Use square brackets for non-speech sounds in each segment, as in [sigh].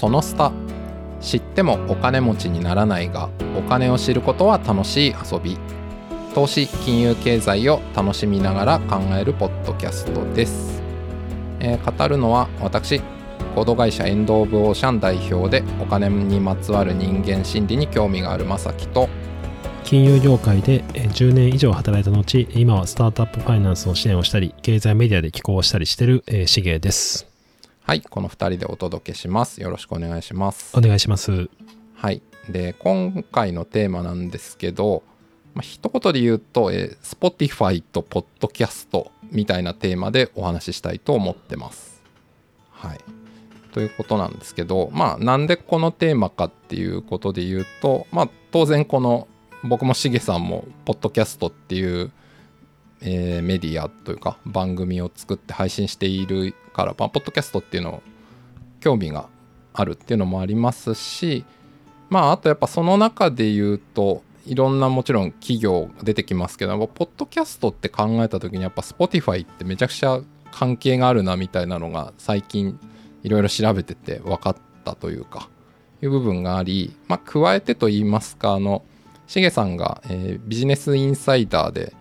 そのスタ知ってもお金持ちにならないがお金を知ることは楽しい遊び。投資金融経済を楽しみながら考えるポッドキャストです、えー語るのは私コード会社エンド・オブ・オーシャン代表でお金にまつわる人間心理に興味があるまさきと金融業界で10年以上働いた後今はスタートアップファイナンスの支援をしたり経済メディアで寄稿をしたりしてるえーしげです。はいこの2人でお届けしますよろしくお願いしますお願いしますはい。で、今回のテーマなんですけど、まあ、一言で言うと、えー Spotify と Podcast みたいなテーマでお話ししたいと思ってます。はい。ということなんですけど、まあ、なんでこのテーマかっていうことで言うと、まあ、当然この、僕もしげさんも、ポッドキャストっていう、えーメディアというか、番組を作って配信しているから、まあ、ポッドキャストっていうのを興味があるっていうのもありますし、まああとやっぱその中で言うといろんなもちろん企業出てきますけどポッドキャストって考えた時にやっぱ Spotify ってめちゃくちゃ関係があるなみたいなのが最近いろいろ調べてて分かったというかいう部分がありまあ加えてと言いますかあのしげさんが、えービジネスインサイダーで、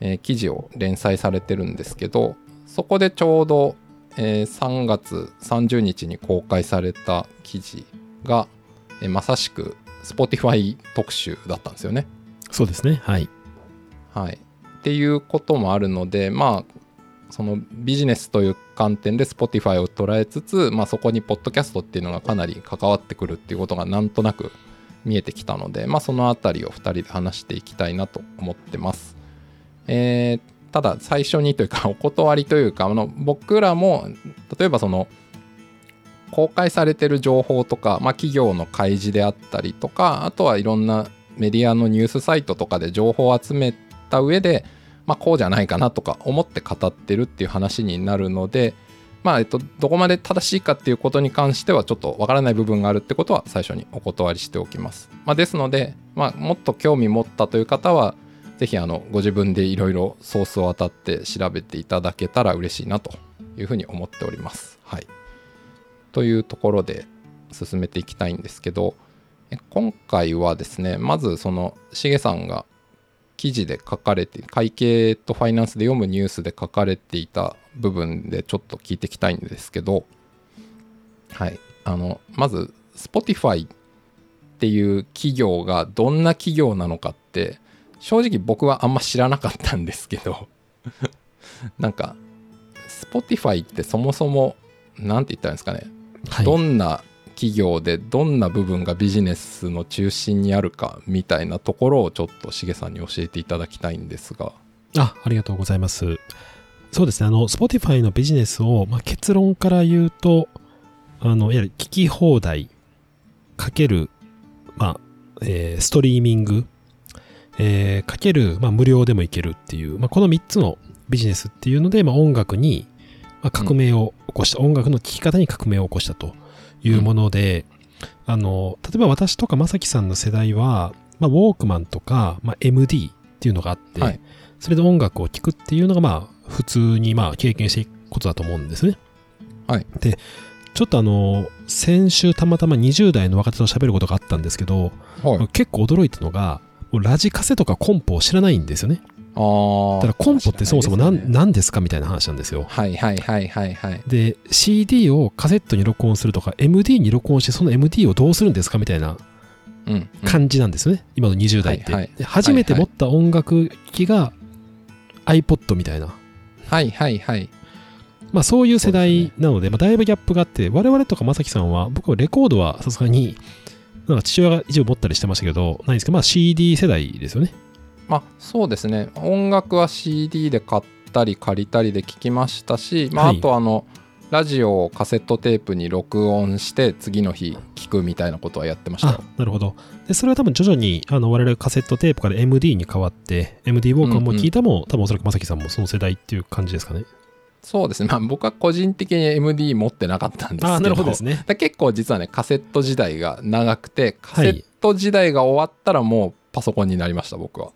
えー記事を連載されてるんですけどそこでちょうど、えー3月30日に公開された記事がえまさしく Spotify 特集だったんですよね。そうですねはいはい、っていうこともあるのでまあそのビジネスという観点で Spotify を捉えつつ、まあ、そこにポッドキャストっていうのがかなり関わってくるっていうことがなんとなく見えてきたので、まあ、そのあたりを2人で話していきたいなと思ってます。えーただ最初にというか [laughs] お断りというかあの僕らも例えばその公開されてる情報とか、まあ、企業の開示であったりとかあとはいろんなメディアのニュースサイトとかで情報を集めた上で、まあ、こうじゃないかなとか思って語ってるっていう話になるので、まあえっと、どこまで正しいかっていうことに関してはちょっとわからない部分があるってことは最初にお断りしておきます。まあ、ですので、まあ、もっと興味持ったという方はぜひあのご自分でいろいろソースを当たって調べていただけたら嬉しいなというふうに思っております。はい、というところで進めていきたいんですけど今回はですねまずそのしげさんが記事で書かれて会計とファイナンスで読むニュースで書かれていた部分でちょっと聞いていきたいんですけどはいあのまず Spotify っていう企業がどんな企業なのかって正直僕はあんま知らなかったんですけど [laughs] なんか Spotify ってそもそも何て言ったらいいんですかね。はい。どんな企業でどんな部分がビジネスの中心にあるかみたいなところをちょっとしげさんに教えていただきたいんですが。あありがとうございます。そうですね。あの Spotify のビジネスを、まあ、結論から言うとあのいわゆる聞き放題かける、まあえーストリーミング、えーかける、まあ、無料でもいけるっていう、まあ、この3つのビジネスっていうので、まあ、音楽に、まあ、革命を起こした、音楽の聴き方に革命を起こしたというもので、あの例えば私とかまさきさんの世代は、まあ、ウォークマンとか、まあ、MD っていうのがあって、はい。それで音楽を聴くっていうのがまあ普通にまあ経験していくことだと思うんですね。はい。でちょっとあの先週たまたま20代の若手と喋ることがあったんですけど、はい。結構驚いたのがラジカセとかコンポを知らないんですよね。あー。だからコンポってそもそも何,、ですね。何ですかみたいな話なんですよ。はいはいはいはいはい。で CD をカセットに録音するとか MD に録音してその MD をどうするんですかみたいなうんうん。感じなんですよね、今の20代って、はいはい。で初めて持った音楽機が iPod みたいな、はいはいはい。まあそういう世代なので、まあ、だいぶギャップがあって、我々とかまさきさんは、僕はレコードはさすがに、なんか父親が一応持ったりしてましたけど、ないんですけど、まあ CD 世代ですよね。まあそうですね音楽は CD で買ったり借りたりで聞きましたし、まあ、はいあとあのラジオをカセットテープに録音して次の日聞くみたいなことはやってました。なるほど。で、それは多分徐々に、あの、我々カセットテープから MD に変わって、MD ウォーカーも聞いたも、多分おそらくまさきさんもその世代っていう感じですかね。そうですねまあ僕は個人的に MD 持ってなかったんですけどああ、なるほどですね。だ結構実はねカセット時代が長くてカセット時代が終わったらもうパソコンになりました僕は。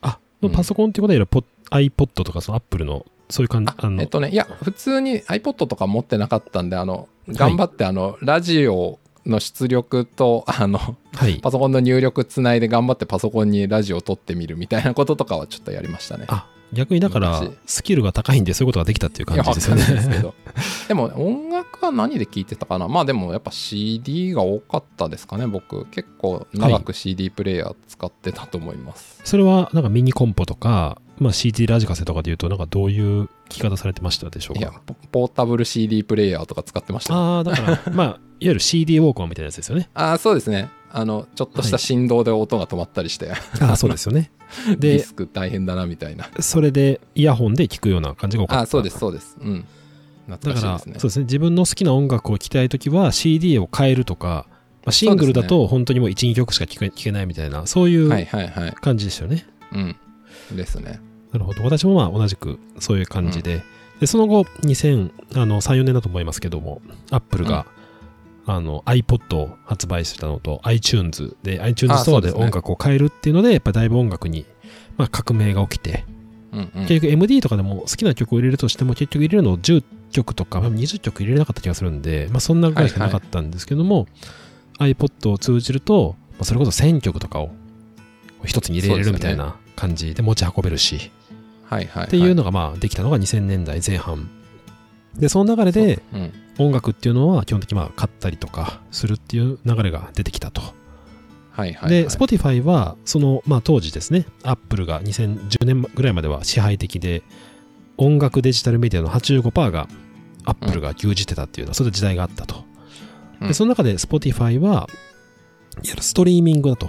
あ、うんパソコンっていうことは、ポ iPod とか、その Apple の、そういう感じ、あの、えっとねいや普通に iPod とか持ってなかったんであの頑張ってあのラジオの出力とあのはい。パソコンの入力つないで頑張ってパソコンにラジオを撮ってみるみたいなこととかはちょっとやりましたね。あ、逆にだから昔、スキルが高いんでそういうことができたっていう感じですよね。ど。[laughs] でも音楽は何で聴いてたかな？まあでもやっぱ CD が多かったですかね僕。結構長く CD プレイヤー使ってたと思います、それは、なんかミニコンポとか、まあ CD ラジカセとかで言うと、なんかどういう聞き方されてましたでしょうい、やかポポータブル CD プレイヤーとか使ってました。あああ、だから、[laughs] まあ、いわゆる CD ウォークマンみたいなやつですよね。あーそうですねあのちょっとした振動で音が止まったりして、ああ、そうですよね。デ [laughs] ィで、スク大変だなみたいな。それでイヤホンで聞くような感じが多かった。あーそうですそうです。うん。懐だから、そうですね。自分の好きな音楽を聴きたいときは CD を変えるとか、まあ、シングルだと本当にもう1、2曲しか聴け聴けないみたいな、そういはいうはいはい。感じですよね。うん。ですね。なるほど。私もまあ同じくそういう感じで、でその後、2003、4年だと思いますけども、アップルが、あの iPod を発売したのと iTunes で iTunes ストアで音楽を変えるっていうので、やっぱだいぶ音楽に、まあ、革命が起きて、うんうん。結局 MD とかでも好きな曲を入れるとしても結局入れるのを10曲とかまあ20曲入れれなかった気がするんで、まあ、そんなぐらいしかなかったんですけども、iPod を通じると、まあそれこそ1000曲とかを一つに入れれるみたいな感じで持ち運べるし、はいはい、はい、っていうのがまあできたのが2000年代前半。でその流れでうん音楽っていうのは基本的にまあ買ったりとかするっていう流れが出てきたと、はいはい、はい、で Spotify はそのまあ当時ですね Apple が2010年ぐらいまでは支配的で音楽デジタルメディアの85%が Apple が牛耳ってたっていうのはそういう時代があったと、うん。でその中で Spotify はいわゆるストリーミングだと。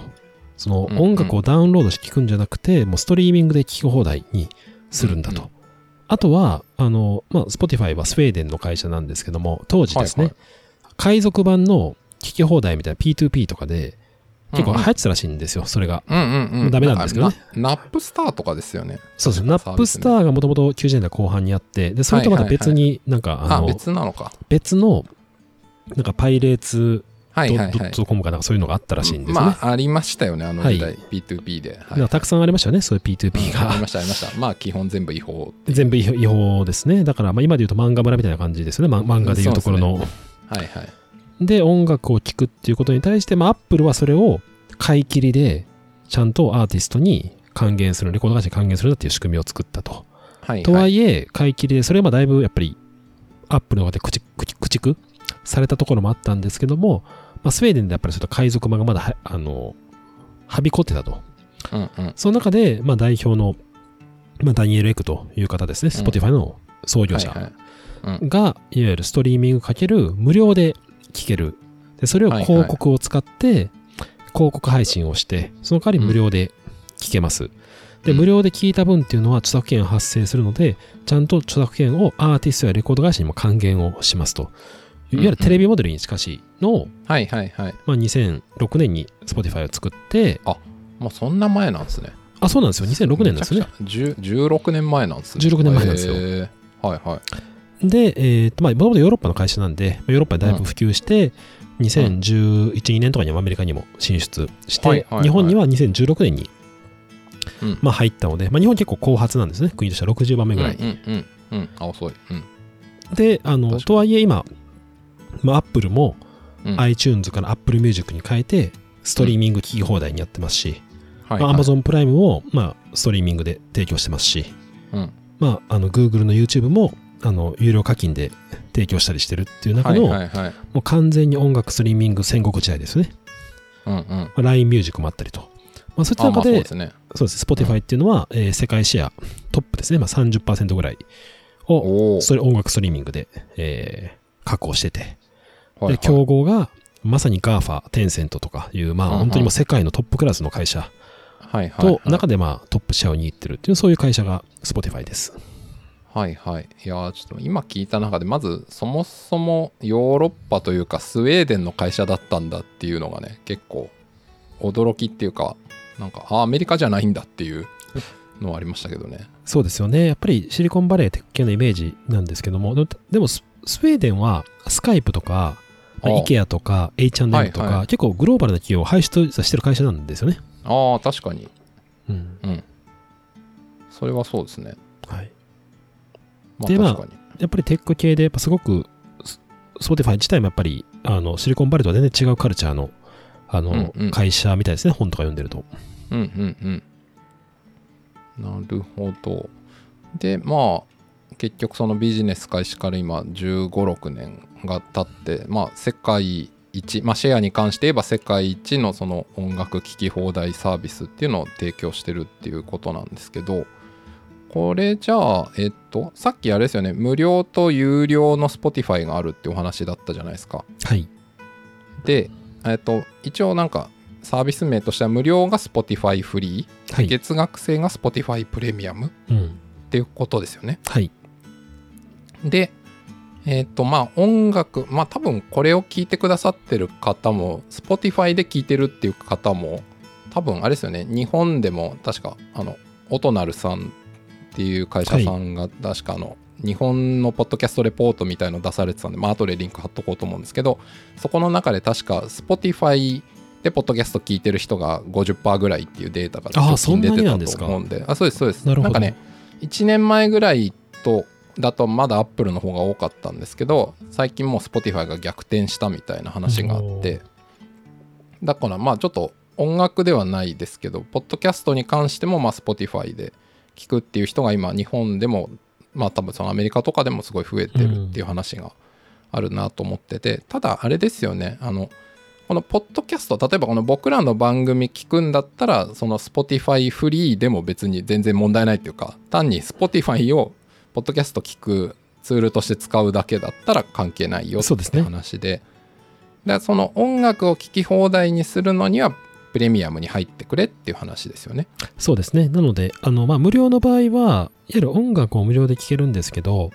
そのうんうん音楽をダウンロードして聞くんじゃなくて、もうストリーミングで聞き放題にするんだと、うんうあとはあの、まあ、Spotify はスウェーデンの会社なんですけども当時ですね、はい海賊版の聞き放題みたいな P2P とかで結構うんうん流行ってたらしいんですよ、それが。うんうんうん。ダメなんですけどねナ。ナップスターとかですよね。そうです。ナップスターがもともと90年代後半にあって、で、それとまた別になんか、ああ、の、別なのか。別の、なんかパイレーツドはいはいはい。ットコムかなんかそういうのがあったらしいんですよね。まあ、ありましたよね、あの時代。は P2P で。はいたくさんありましたよね、そういう P2P がうんありま。した、ありました。まあ、基本全部違法。全部違法ですね。だから、まあ、今で言うと漫画村みたいな感じですよね。ま漫画でいうところの。はいはい。で音楽を聴くっていうことに対して、まあ、アップルはそれを買い切りでちゃんとアーティストに還元するレコード会社に還元するっていう仕組みを作ったと。はいとはいえ買い切りでそれはまあだいぶやっぱりアップルの方で駆逐されたところもあったんですけども、まあ、スウェーデンでやっぱりちょっと海賊版がまだはあのはびこってたと。うんうん。その中で、まあ、代表の、まあ、ダニエル・エクという方ですね、うん Spotify の創業者。はいはいうんが、いわゆるストリーミングかける無料で聞ける。で、それを広告を使って、広告配信をして、その代わり無料で聞けます。で、うん無料で聞いた分っていうのは著作権発生するので、ちゃんと著作権をアーティストやレコード会社にも還元をしますと。いわゆるテレビモデルに近しいのを、はいはいはい。まあ、2006年に Spotify を作って、もうそんな前なんですね。あ、そうなんですよ。2006年なんですよね。めちゃくちゃ。10 16年前なんですね。16年前なんですよはいはい。で、えーとまあ、もともとヨーロッパの会社なんで、ヨーロッパにだいぶ普及して、2011、2年とかにはアメリカにも進出して、はいはいはい日本には2016年に、うんまあ、入ったので、まあ、日本結構後発なんですね、国としては60番目ぐらい。うんうんうん。うん、あ、遅い。うん。で、あのとはいえ今、まあ、Apple もうん、iTunes から Apple Music に変えて、ストリーミング聞き放題にやってますし、まあ、Amazon プライムも、まあ、ストリーミングで提供してますし、うんまあ、あの Google の YouTube もあの有料課金で提供したりしてるっていう中はいの、はいはい。もう完全に音楽ストリーミング戦国時代ですね。うんうん。まあ LINE ミュージックもあったりと。まあ、そういった中で、あそうですね。Spotify っていうのは、えー世界シェアトップですね。まあ、30%ぐらいを。それ音楽ストリーミングで、えー確保してて。はいはいで、競合が、まさに GAFA、テンセントとかいう、まあ、本当にもう世界のトップクラスの会社と、はい。中でまあ、トップシェアを握ってるっていう、そういう会社が Spotify です。はいはい。いやーちょっと今聞いた中で、まずそもそもヨーロッパというかスウェーデンの会社だったんだっていうのがね、結構驚きっていうか、なんか、あ、アメリカじゃないんだっていうのはありましたけどね。そうですよね。やっぱりシリコンバレーテック系のイメージなんですけども、でもでもススウェーデンはスカイプとか、IKEA とか H&M とか、はいはい結構グローバルな企業を輩出してる会社なんですよね。ああ、確かに。うん。うん。それはそうですね。はい。まあでまあ。やっぱりテック系で、やっぱすごく、ス Spotify 自体もやっぱりあの、シリコンバレーとは全然違うカルチャーの、あの、うんうん会社みたいですね、本とか読んでると。うんうんうんなるほどでまあ結局そのビジネス開始から今1 5 6年が経ってまあ世界一まあシェアに関して言えば世界一のその音楽聴き放題サービスっていうのを提供してるっていうことなんですけどこれじゃあえっとさっきあれですよね無料と有料の Spotify があるってお話だったじゃないですかはい。でえっと一応なんかサービス名としては無料が Spotify フリーはい。月額制が Spotify プレミアムっうん。ていうことですよね。はい。で、えっ、と、まあ音楽、まあ多分これを聞いてくださってる方も、Spotify で聞いてるっていう方も、多分あれですよね、日本でも確か、あの、オトナルさんっていう会社さんが確かあの、日本のポッドキャストレポートみたいの出されてたんで、まあ後でリンク貼っとこうと思うんですけど、そこの中で確か Spotify でポッドキャスト聞いてる人が50%ぐらいっていうデータが出てたと思うんで、あ、そうです、そうです。なるほど。んかね、1年前ぐらいとだとまだアップルの方が多かったんですけど最近もう Spotify が逆転したみたいな話があってだからまあちょっと音楽ではないですけどポッドキャストに関してもまあ Spotify で聞くっていう人が今日本でもまあ多分そのアメリカとかでもすごい増えてるっていう話があるなと思っててただあれですよねあのこのポッドキャスト例えばこの僕らの番組聞くんだったらその Spotify フリーでも別に全然問題ないっていうか単に Spotify をポッドキャスト聞くツールとして使うだけだったら関係ないよってそうですね話ででその音楽を聴き放題にするのにはプレミアムに入ってくれっていう話ですよね。そうですね。なので、あの、まあ、無料の場合は、いわゆる音楽を無料で聴けるんですけど、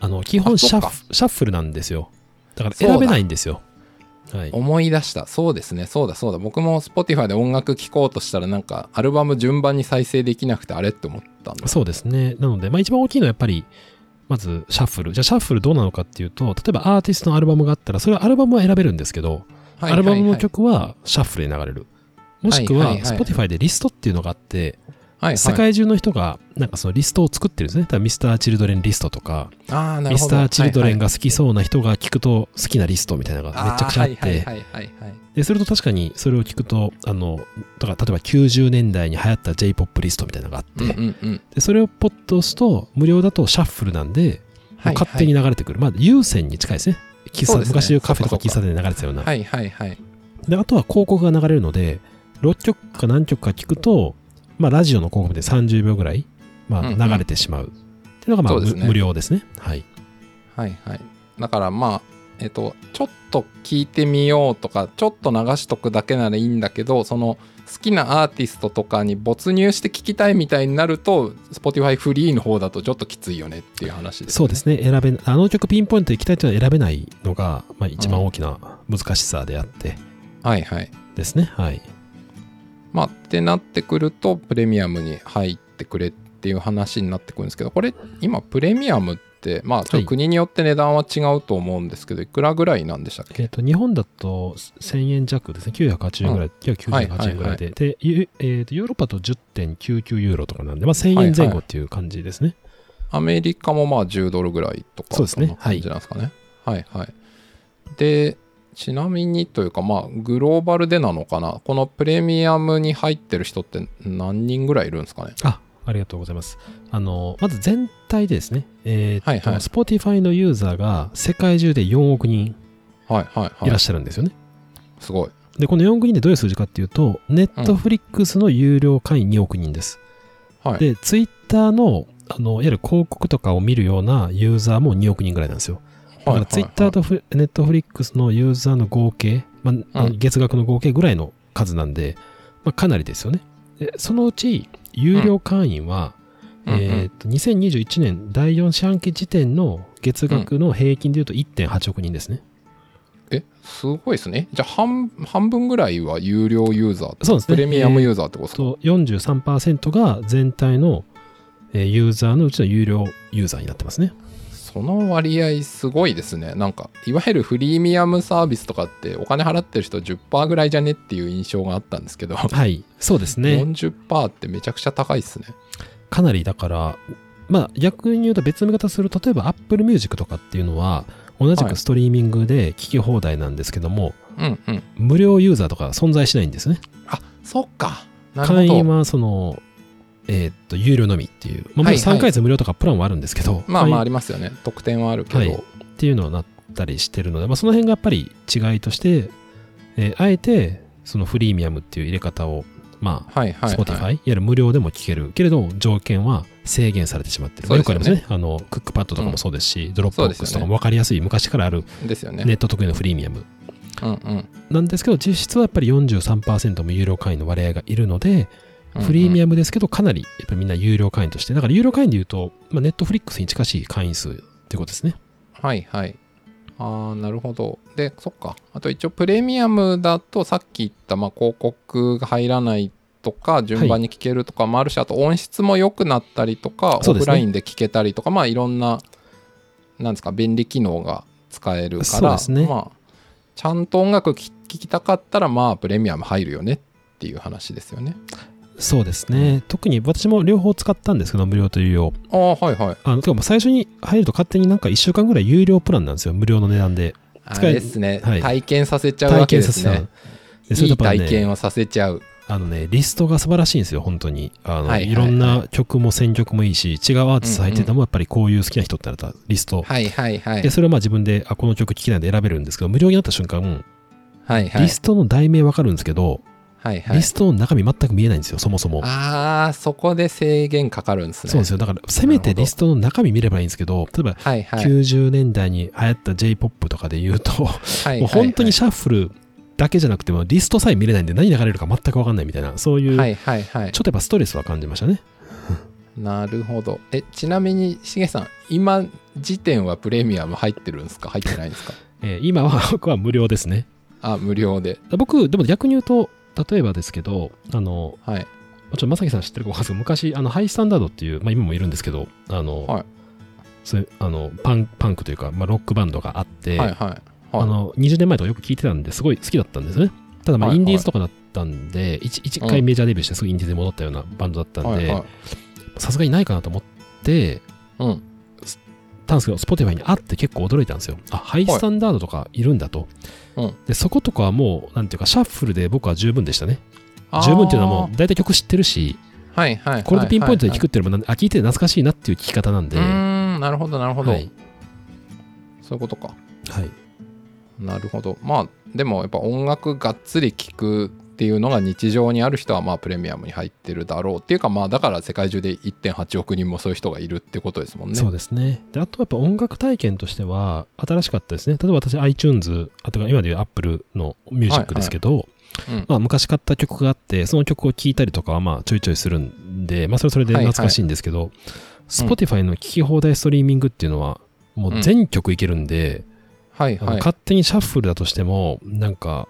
あの、基あ本シャッフルなんですよ。だから選べないんですよ。はい。思い出したそうですねそうだそうだ僕も Spotify で音楽聴こうとしたらなんかアルバム順番に再生できなくてあれって思ったんだそうですね。なので、まあ、一番大きいのはやっぱり、まずシャッフル。じゃあシャッフルどうなのかっていうと、例えばアーティストのアルバムがあったら、それはアルバムは選べるんですけど、はいアルバムのはいはい曲はシャッフルで流れる。もしくは、はいはいはい Spotify でリストっていうのがあって、はいはい世界中の人が、なんかそのリストを作ってるんですね。ミスター・チルドレンリストとか、ミスター・チルドレンがが好きそうな人が聞くと好きなリストみたいなのがめちゃくちゃあっはいはいて、はいはいはい。で、それと確かにそれを聞くと、あの、だから例えば90年代に流行った J-POP リストみたいなのがあって、で、それをポッと押すと、無料だとシャッフルなんで、はい勝手に流れてくる。まあ、有線に近いですね。喫茶ね。昔カフェとか喫茶店で流れてたような。はいはいはい。で、あとは広告が流れるので、6曲か何曲か聞くと、まあ、ラジオの広告で30秒ぐらい、まあ、うんうん流れてしまう。っていうのが、まあ、そうですね無無料ですね。はい。はいはいだからまあえっとちょっと聞いてみようとかちょっと流しとくだけならいいんだけどその好きなアーティストとかに没入して聞きたいみたいになると Spotify フリーの方だとちょっときついよねっていう話です、ね、そうですね。選べ、あの曲ピンポイントで行きたいというのは選べないのが、まあ、一番大きな難しさであってはいはいですね。はい。まあってなってくるとプレミアムに入ってくれっていう話になってくるんですけどこれ今プレミアムってまあちょっと国によって値段は違うと思うんですけどいくらぐらいなんでしたっけ？えっ、と、日本だと1000円弱ですね。980円ぐらい、998円ぐらいで。で、ゆえーと、ヨーロッパだと10.99ユーロとかなんで、まあ、1000円前後っていう感じですね。アメリカもまあ10ドルぐらいとかそうですね感じなんですかね。はい、はい、で、ちなみにというか、まあ、グローバルでなのかな、このプレミアムに入ってる人って何人ぐらいいるんですかね？あ、ありがとうございます。あの、まず全体でですね、えーと、はいはい Spotify のユーザーが世界中で4億人はい、はい、はいいらっ。しゃるんですよね。すごい。で、この4億人でどういう数字かっていうと、Netflix の有料会員2億人です。はい。で、Twitter の、あの、いわゆる広告とかを見るようなユーザーも2億人ぐらいなんですよ。だから Twitter とフ Netflix のユーザーの合計、まあうん月額の合計ぐらいの数なんで、まあ、かなりですよね。でそのうち、有料会員は、うんうんえーと2021年第4四半期時点の月額の平均でいうと1.8億人ですね。え、すごいですね。じゃあ半、半分ぐらいは有料ユーザーそうですねプレミアムユーザーってことですか、と43%が全体のえーユーザーのうちの有料ユーザーになってますね。その割合すごいですね。なんか、いわゆるフリーミアムサービスとかってお金払ってる人10%ぐらいじゃねっていう印象があったんですけど、はい、そうですね。40%ってめちゃくちゃ高いっすね。かなりだから、まあ逆に言うと別の見方すると、例えば Apple Music とかっていうのは、同じはいくストリーミングで聞き放題なんですけども、うんうん。無料ユーザーとか存在しないんですね。あ、そっか。会員。はその、えーっと、有料のみっていう。まあ、もちろんはいはい3ヶ月無料とかプランはあるんですけど、まあまあありますよね。特典はあるけど。はいっていうのはなったりしてるので、まあ、その辺がやっぱり違いとして、えーあえて、そのフリーミアムっていう入れ方を、まあ、はいはい、はい。Spotify、いわゆる無料でも聞けるけれど、条件は制限されてしまってる。よねよくありますね。あの、クックパッドとかもそうですし、 Dropbox とかも分かりやすい、昔からあるですよね。ネット特有のフリーミアム。うんうんなんですけど、実質はやっぱり43%も有料会員の割合がいるので、フリーミアムですけど、かなりやっぱりみんな有料会員として、だから有料会員で言うと、まあ、 Netflix に近しい会員数ってことですね。はいはい。ああ、なるほど。で、そっか。あと一応プレミアムだとさっき言った、まあ、広告が入らないとか、順番に聞けるとかもあるし、あと音質も良くなったりとか、ねオフラインで聞けたりとか、まあいろんな、なんですか、便利機能が使えるから、ねまあ、ちゃんと音楽聴きたかったら、まあ、プレミアム入るよねっていう話ですよね。そうですね。特に私も両方使ったんですけど、無料と有料。ああ、はいはい。あの、てかもう最初に入ると勝手になんか1週間ぐらい有料プランなんですよ。無料の値段で。あ使えれですね、はい体験させちゃうわけですね。でそれいいとやっぱね体験をさせちゃう。あのね、リストが素晴らしいんですよ、本当に。あの、はいはいいろんな曲も選曲もいいし、違うアーティスト入ってても、やっぱりこういう好きな人ってなったらリスト。はいはいはいで、。それをまあ自分で、あ、この曲聴きないで選べるんですけど、無料になった瞬間、はいはい。リストの題名わかるんですけど、はいはいリ。ストの中身全く見えないんですよ、そもそも。ああ、そこで制限かかるんですね。そうですよ。だから、せめてリストの中身見ればいいんですけど、例えば、はいはい。90年代に流行った J-POP とかで言うと、はいもう本当にシャッフルだけじゃなくても、リストさえ見れないんで何流れるか全くわかんないみたいな、そういう、はいはいはいちょっとやっぱストレスは感じましたね。[laughs] なるほど。え、ちなみに、しげさん、今時点はプレミアム入ってるんですか？入ってないんですか？[laughs] えー今は僕は無料ですね。あ、無料で。僕、でも逆に言うと、例えばですけど、あの、はい。まあちょっとまさきさん知ってるかわかんないですけど、昔、あの、ハイスタンダードっていう、まあ今もいるんですけど、あの、はいそういうあのパンパンクというか、まあ、ロックバンドがあって、はいはい。はいあの20年前とかよく聞いてたんですごい好きだったんですね。ただまあはいはいインディーズとかだったんで、一一回メジャーデビューしてすぐインディーズに戻ったようなバンドだったんではいはい、さすがにないかなと思ってうん。たんですけど、Spotify にあって結構驚いたんですよ。あ、ハイスタンダードとかいるんだと。うんで、そことかはもう、なんていうか、シャッフルで僕は十分でしたね。十分っていうのはもう、大体曲知ってるし、う、はいはいはい。これでピンポイントで聞く。くっていうのも、あ、聞いてて懐かしいなっていう聞き方なんで、うーん、なるほどなるほど。はい。そういうことか。はい。なるほど。まあ、でもやっぱ音楽がっつり聴くっていうのが日常にある人はまあプレミアムに入ってるだろうっていうかまあだから世界中で1.8億人もそういう人がいるってことですもんね。そうですね。で、あとやっぱ音楽体験としては、新しかったですね。例えば私、iTunes、あとは今でいう Apple のミュージックですけど、うんまあ、昔買った曲があって、その曲を聴いたりとかはまあちょいちょいするんで、まあそれはそれで懐かしいんですけど、Spotify の聴き放題ストリーミングっていうのは、もう全曲いけるんで、あのはいはい。勝手にシャッフルだとしても、なんか、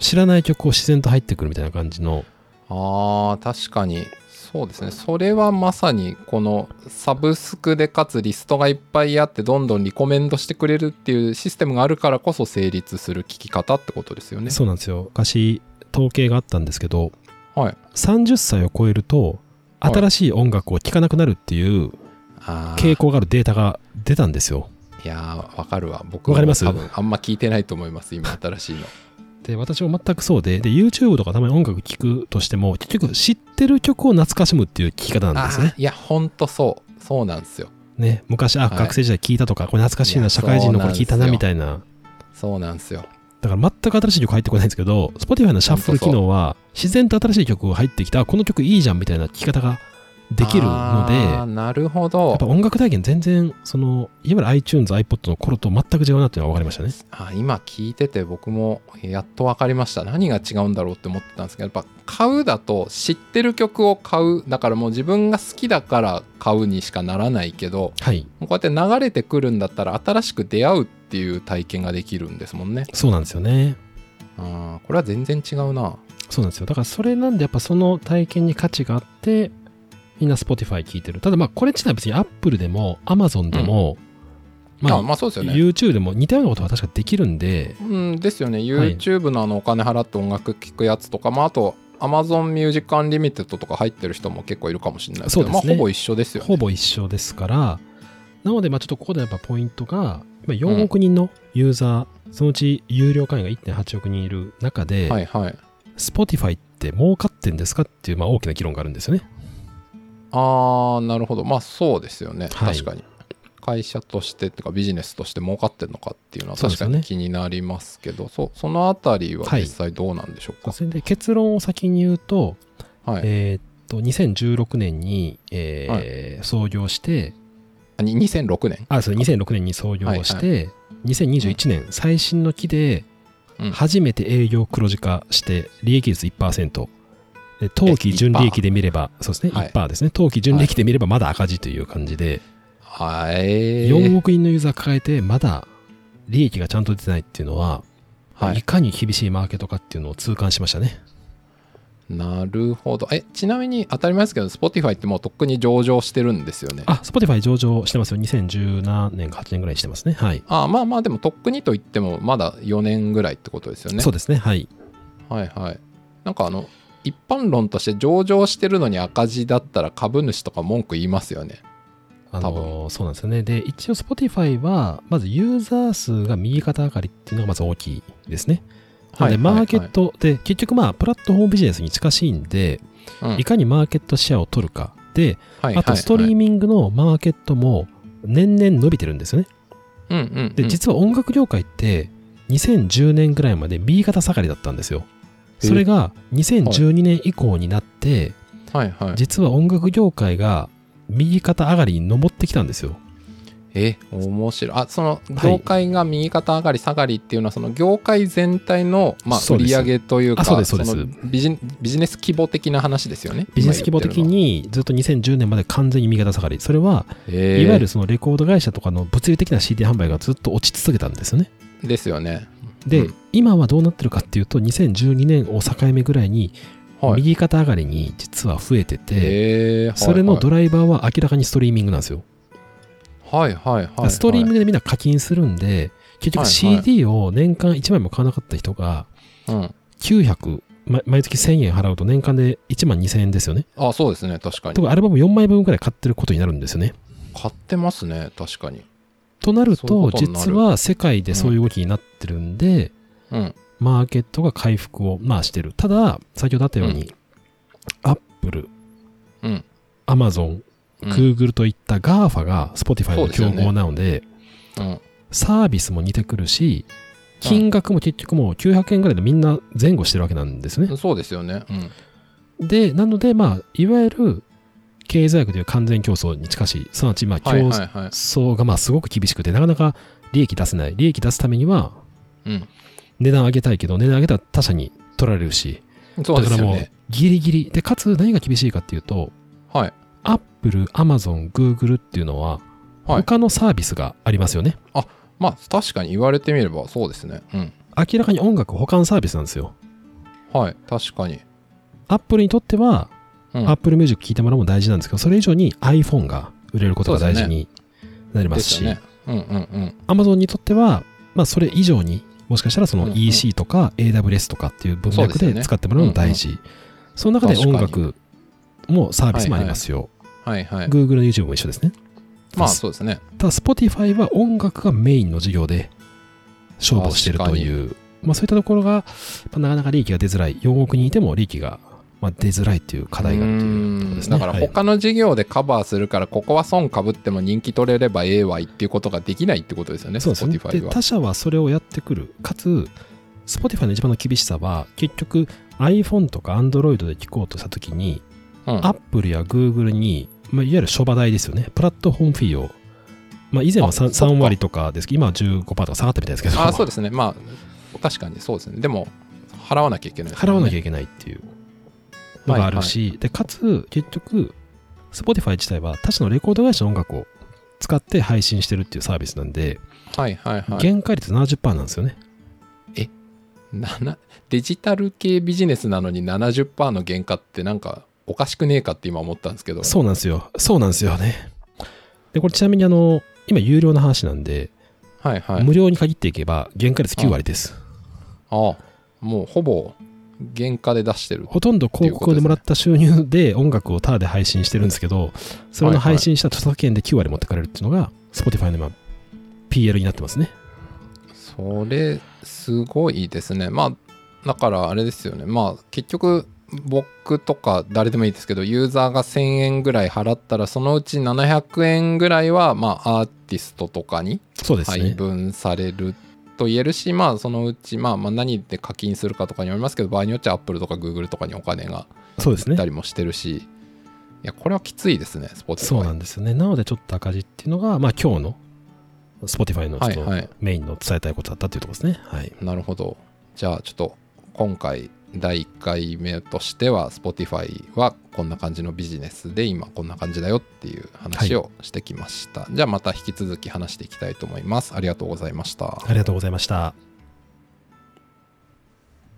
知らない曲を自然と入ってくるみたいな感じの、あー確かにそうですねそれはまさにこのサブスクでかつリストがいっぱいあってどんどんリコメンドしてくれるっていうシステムがあるからこそ成立する聞き方ってことですよね。そうなんですよ。昔、統計があったんですけど、はい。30歳を超えると、はい新しい音楽を聴かなくなるっていう傾向があるデータが出たんですよ。いやーわかるわ僕もわかります？多分あんま聞いてないと思います今新しいの。で、私も全くそうで、で、YouTube とかたまに音楽聴くとしても、結局知ってる曲を懐かしむっていう聴き方なんですね。いやほんとそう。そうなんですよ。ね、昔、あ、はい。学生時代聴いたとか、これ懐かしいな、社会人の頃聴いたな、みたいな。そうなんですよ。だから全く新しい曲入ってこないんですけど、Spotify のシャッフル機能は、自然と新しい曲が入ってきた、あこの曲いいじゃんみたいな聴き方ができるので、なるほどやっぱ音楽体験全然、その、いわゆる iTunes、iPod の頃と全く違うなっていうのが分かりましたね。あ今聞いてて僕もやっと分かりました何が違うんだろうって思ってたんですけどやっぱ買うだと知ってる曲を買うだからもう自分が好きだから買うにしかならないけどはい。こうやって流れてくるんだったら新しく出会うっていう体験ができるんですもんねそうなんですよね。あーこれは全然違うなそうなんですよ。だからそれなんでやっぱその体験に価値があって、みんな Spotify 聞いてる。ただまあこれ自体は別に Apple でも Amazon でも、まあ、あまあそうですよね。YouTube でも似たようなことは確かできるんで、うんですよね。YouTube のあのお金払って音楽聴くやつとか、まああと Amazon Music Unlimited とか入ってる人も結構いるかもしれないですけどね。まあほぼ一緒ですよね。ほぼ一緒ですから、なので、まあちょっとここでやっぱポイントが、今4億人のユーザー、そのうち有料会員が1.8億人いる中で、はいはい。Spotify って儲かってんですかっていう、まあ、大きな議論があるんですよね。ああなるほど。まあそうですよね、はい。確かに。会社としてっていうかビジネスとして儲かってるのかっていうのは確かに気になりますけど。そそのあたりははい。実際どうなんでしょうか、それで結論を先に言うと、はい。えーっと、2016年に、えー創業して、あに2006年あ、そう、2006年に創業して、2021年、最新の期でうん。初めて営業黒字化して、利益率1%。で当期純利益で見れば、そうですね、はい1%ですね。当期純利益で見ればまだ赤字という感じで、はい4億人のユーザー抱えて、まだ利益がちゃんと出てないっていうのは、はいいかに厳しいマーケットかっていうのを痛感しましたね。なるほどえちなみに当たり前ですけど Spotify ってもうとっくに上場してるんですよねあ、Spotify 上場してますよ。2017年か8年ぐらいにしてますね。はい。あまあまあでもとっくにといってもまだ4年ぐらいってことですよねそうですね。はい。はいはいなんかあの一般論として上場してるのに赤字だったら株主とか文句言いますよねあ多のそうなんですよね。で、一応 Spotify は、まずユーザー数が右肩上がりっていうのがまず大きいですね。なので、マーケットで、結局まあ、プラットフォームビジネスに近しいんで、うんいかにマーケットシェアを取るか。で、はいあと、ストリーミングのマーケットも年々伸びてるんですよね。うんうんうんで、実は音楽業界って、2010年ぐらいまで右肩下がりだったんですよ。それが2012年以降になって、はい。はい。実は音楽業界が右肩上がりに登ってきたんですよ。え面白い。あそのはい。業界が右肩上がり下がりっていうのはその業界全体の、まあ、売り上げというかあそうですそうです。のビジビジネス規模的な話ですよね。ビジネス規模的今にずっと2010年まで完全に右肩下がり。それは、えー。いわゆるそのレコード会社とかの物理的な CD 販売がずっと落ち続けたんですよね。ですよねで、うん。今はどうなってるかっていうと、2012年を境目ぐらいに、はい。右肩上がりに実は増えてて、えーそれのドラライバーは明らかにストリーミングなんですよ。はいはいはい、はい、ストリーミングでみんな課金するんで、結局はいはい。CD を年間1枚も買わなかった人が、うん。900、ま毎月1000円払うと年間で1万2000円ですよね。あそうですね確かに。とかアルバム4枚分くらい買ってることになるんですよね。買ってますね確かにとなる。と、実は世界でそういう動きになってるんで、うん。マーケットが回復をまあしてる。ただ、先ほどあったように、アップル、うん。アマゾン、うん。Google といった GAFA が Spotify の競合なので、うん。サービスも似てくるし、金額も結局もう900円ぐらいでみんな前後してるわけなんですね。そうですよね。うん。で、なので、まあ、いわゆる経済学でいう完全競争に近しい、すなわち、まあ、競争がまあすごく厳しくて、なかなか利益出せない。利益出すためには、うん値段上げたいけど、値段上げたら他社に取られるし、だからもうギリギリ。で、かつ何が厳しいかっていうと、はいApple、Amazon、Google っていうのは、はい他のサービスがありますよね。まあ確かに言われてみればそうですねうん明らかに音楽補完サービスなんですよ。はい確かに Apple にとっては、うん。 Apple Music 聴いてもらうのも大事なんですけど、それ以上に iPhone が売れることが大事になりますよね。うんうんうん。アマゾンにとっては、まあ、それ以上にもしかしたらその EC とか AWS とかっていう文脈で使ってもらうのも大事。その中で音確楽もサービスもありますよ。はいはい。Google の YouTube も一緒ですね。まあそうですね。ただ Spotify は音楽がメインの事業で勝負をしているという、まあ、そういったところがなかなか利益が出づらい。4億人いても利益がまあ出づらいっていう課題がっていうところですね。だからはい。他の事業でカバーするからここは損かぶっても人気取れればええわいっていうことができないってことですよねそうですね。で、は。他社はそれをやってくる。かつ、Spotify の一番の厳しさは、結局 iPhone とか Android で聞こうとしたときに、うん。Apple や Google に、まあ、いわゆる諸場代ですよね。プラットフォームフィーを、まあ、以前はあ 3, そっか。3割とかですけど、今は15%とか下がったみたいですけど、あそうですね。まあ確かにそうですね。でも払わなきゃいけないね、払わなきゃいけないっていうのがあるし、で、かつ、結局、Spotify 自体は他社のレコード会社の音楽を使って配信してるっていうサービスなんで、はいはいはい原価率70%なんですよね。ななデジタル系ビジネスなのに70%の原価ってなんかおかしくねえかって今思ったんですけどそうなんですよ。そうなんですよね。で、これちなみにあの、今有料の話なんで、はいはい無料に限っていけば原価率9割です。ああもうほぼ原価で出してるほとんど広告でもらった収入で音楽をタダで配信してるんですけど、それの配信した著作権で9割持ってかれるっていうのが Spotify の今、PL になってますね。それすごいですねまあだからあれですよねまあ結局僕とか誰でもいいですけどユーザーが1000円ぐらい払ったらそのうち700円ぐらいはまあアーティストとかに配ね。分されると言えるし、まあそのうちまあまあ何で課金するかとかによりますけど場合によっては Apple とか Google とかにお金がそうですね行った。りもしてるし、いやこれはきついですね Spotify そうなんですよね。なのでちょっと赤字っていうのが、まあ今日の Spotify のちょっとはいはいメインの伝えたいことだったっていうところですね。はい。なるほどじゃあちょっと今回第1回目としては Spotify はこんな感じのビジネスで今こんな感じだよっていう話をしてきました、じゃあまた引き続き話していきたいと思います。ありがとうございました。ありがとうございました。